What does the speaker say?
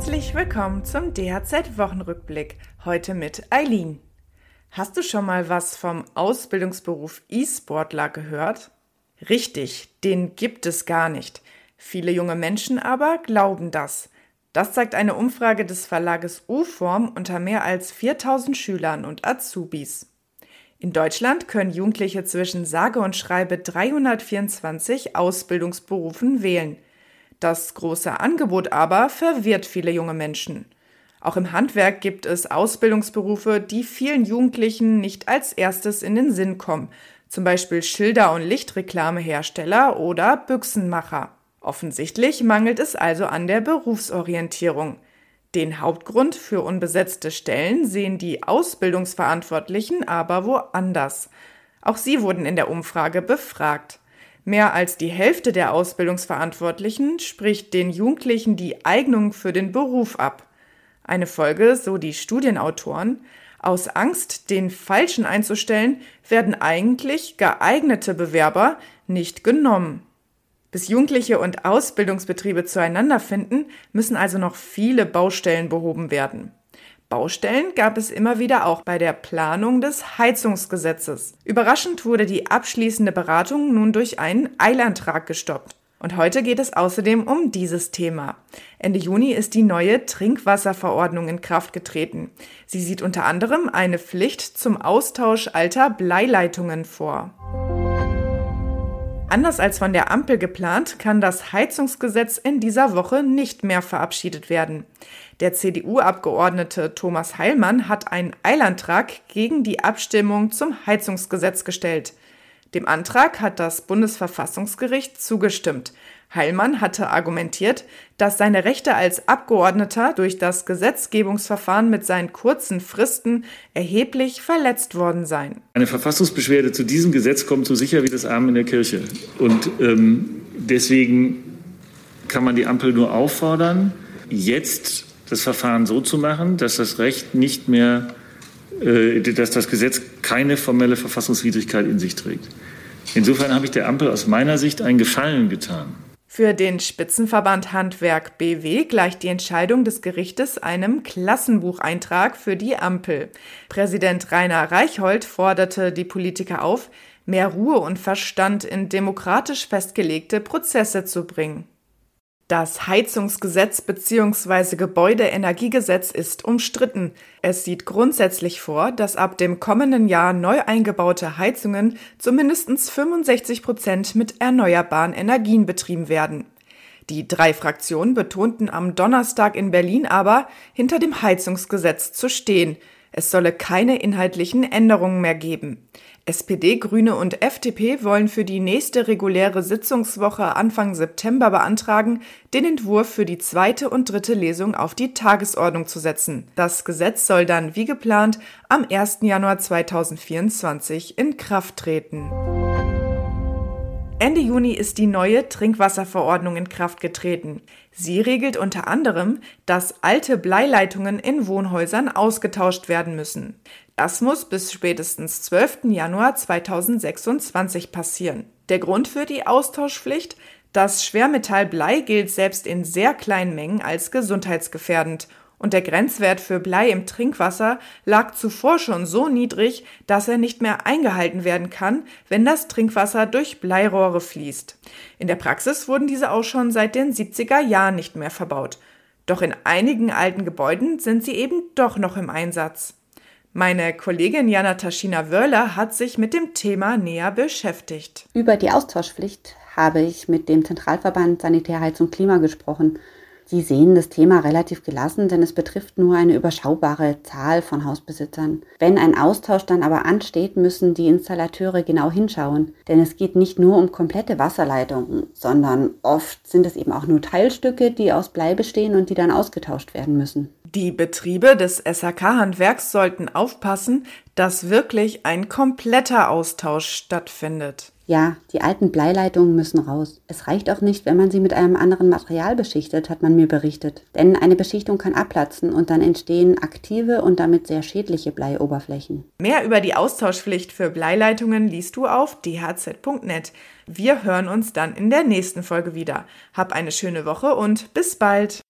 Herzlich willkommen zum DHZ-Wochenrückblick. Heute mit Eileen. Hast du schon mal was vom Ausbildungsberuf E-Sportler gehört? Richtig, den gibt es gar nicht. Viele junge Menschen aber glauben das. Das zeigt eine Umfrage des Verlages U-Form unter mehr als 4000 Schülern und Azubis. In Deutschland können Jugendliche zwischen sage und schreibe 324 Ausbildungsberufen wählen. Das große Angebot aber verwirrt viele junge Menschen. Auch im Handwerk gibt es Ausbildungsberufe, die vielen Jugendlichen nicht als erstes in den Sinn kommen, zum Beispiel Schilder- und Lichtreklamehersteller oder Büchsenmacher. Offensichtlich mangelt es also an der Berufsorientierung. Den Hauptgrund für unbesetzte Stellen sehen die Ausbildungsverantwortlichen aber woanders. Auch sie wurden in der Umfrage befragt. Mehr als die Hälfte der Ausbildungsverantwortlichen spricht den Jugendlichen die Eignung für den Beruf ab. Eine Folge, so die Studienautoren, aus Angst, den Falschen einzustellen, werden eigentlich geeignete Bewerber nicht genommen. Bis Jugendliche und Ausbildungsbetriebe zueinander finden, müssen also noch viele Baustellen behoben werden. Baustellen gab es immer wieder auch bei der Planung des Heizungsgesetzes. Überraschend wurde die abschließende Beratung nun durch einen Eilantrag gestoppt. Und heute geht es außerdem um dieses Thema. Ende Juni ist die neue Trinkwasserverordnung in Kraft getreten. Sie sieht unter anderem eine Pflicht zum Austausch alter Bleileitungen vor. Anders als von der Ampel geplant, kann das Heizungsgesetz in dieser Woche nicht mehr verabschiedet werden. Der CDU-Abgeordnete Thomas Heilmann hat einen Eilantrag gegen die Abstimmung zum Heizungsgesetz gestellt. Dem Antrag hat das Bundesverfassungsgericht zugestimmt. Heilmann hatte argumentiert, dass seine Rechte als Abgeordneter durch das Gesetzgebungsverfahren mit seinen kurzen Fristen erheblich verletzt worden seien. Eine Verfassungsbeschwerde zu diesem Gesetz kommt so sicher wie das Arm in der Kirche. Und ähm, deswegen kann man die Ampel nur auffordern, jetzt das Verfahren so zu machen, dass das Recht nicht mehr, dass das Gesetz keine formelle Verfassungswidrigkeit in sich trägt. Insofern habe ich der Ampel aus meiner Sicht einen Gefallen getan. Für den Spitzenverband Handwerk BW gleicht die Entscheidung des Gerichtes einem Klassenbucheintrag für die Ampel. Präsident Rainer Reichhold forderte die Politiker auf, mehr Ruhe und Verstand in demokratisch festgelegte Prozesse zu bringen. Das Heizungsgesetz bzw. Gebäudeenergiegesetz ist umstritten. Es sieht grundsätzlich vor, dass ab dem kommenden Jahr neu eingebaute Heizungen zu mindestens 65 Prozent mit erneuerbaren Energien betrieben werden. Die drei Fraktionen betonten am Donnerstag in Berlin aber, hinter dem Heizungsgesetz zu stehen. Es solle keine inhaltlichen Änderungen mehr geben. SPD, Grüne und FDP wollen für die nächste reguläre Sitzungswoche Anfang September beantragen, den Entwurf für die zweite und dritte Lesung auf die Tagesordnung zu setzen. Das Gesetz soll dann wie geplant am 1. Januar 2024 in Kraft treten. Ende Juni ist die neue Trinkwasserverordnung in Kraft getreten. Sie regelt unter anderem, dass alte Bleileitungen in Wohnhäusern ausgetauscht werden müssen. Das muss bis spätestens 12. Januar 2026 passieren. Der Grund für die Austauschpflicht? Das Schwermetall Blei gilt selbst in sehr kleinen Mengen als gesundheitsgefährdend und der Grenzwert für Blei im Trinkwasser lag zuvor schon so niedrig, dass er nicht mehr eingehalten werden kann, wenn das Trinkwasser durch Bleirohre fließt. In der Praxis wurden diese auch schon seit den 70er Jahren nicht mehr verbaut. Doch in einigen alten Gebäuden sind sie eben doch noch im Einsatz. Meine Kollegin Jana Taschina Wörler hat sich mit dem Thema näher beschäftigt. Über die Austauschpflicht habe ich mit dem Zentralverband Sanitär, und Klima gesprochen. Sie sehen das Thema relativ gelassen, denn es betrifft nur eine überschaubare Zahl von Hausbesitzern. Wenn ein Austausch dann aber ansteht, müssen die Installateure genau hinschauen, denn es geht nicht nur um komplette Wasserleitungen, sondern oft sind es eben auch nur Teilstücke, die aus Blei bestehen und die dann ausgetauscht werden müssen. Die Betriebe des SHK-Handwerks sollten aufpassen, dass wirklich ein kompletter Austausch stattfindet. Ja, die alten Bleileitungen müssen raus. Es reicht auch nicht, wenn man sie mit einem anderen Material beschichtet, hat man mir berichtet. Denn eine Beschichtung kann abplatzen und dann entstehen aktive und damit sehr schädliche Bleioberflächen. Mehr über die Austauschpflicht für Bleileitungen liest du auf dhz.net. Wir hören uns dann in der nächsten Folge wieder. Hab eine schöne Woche und bis bald.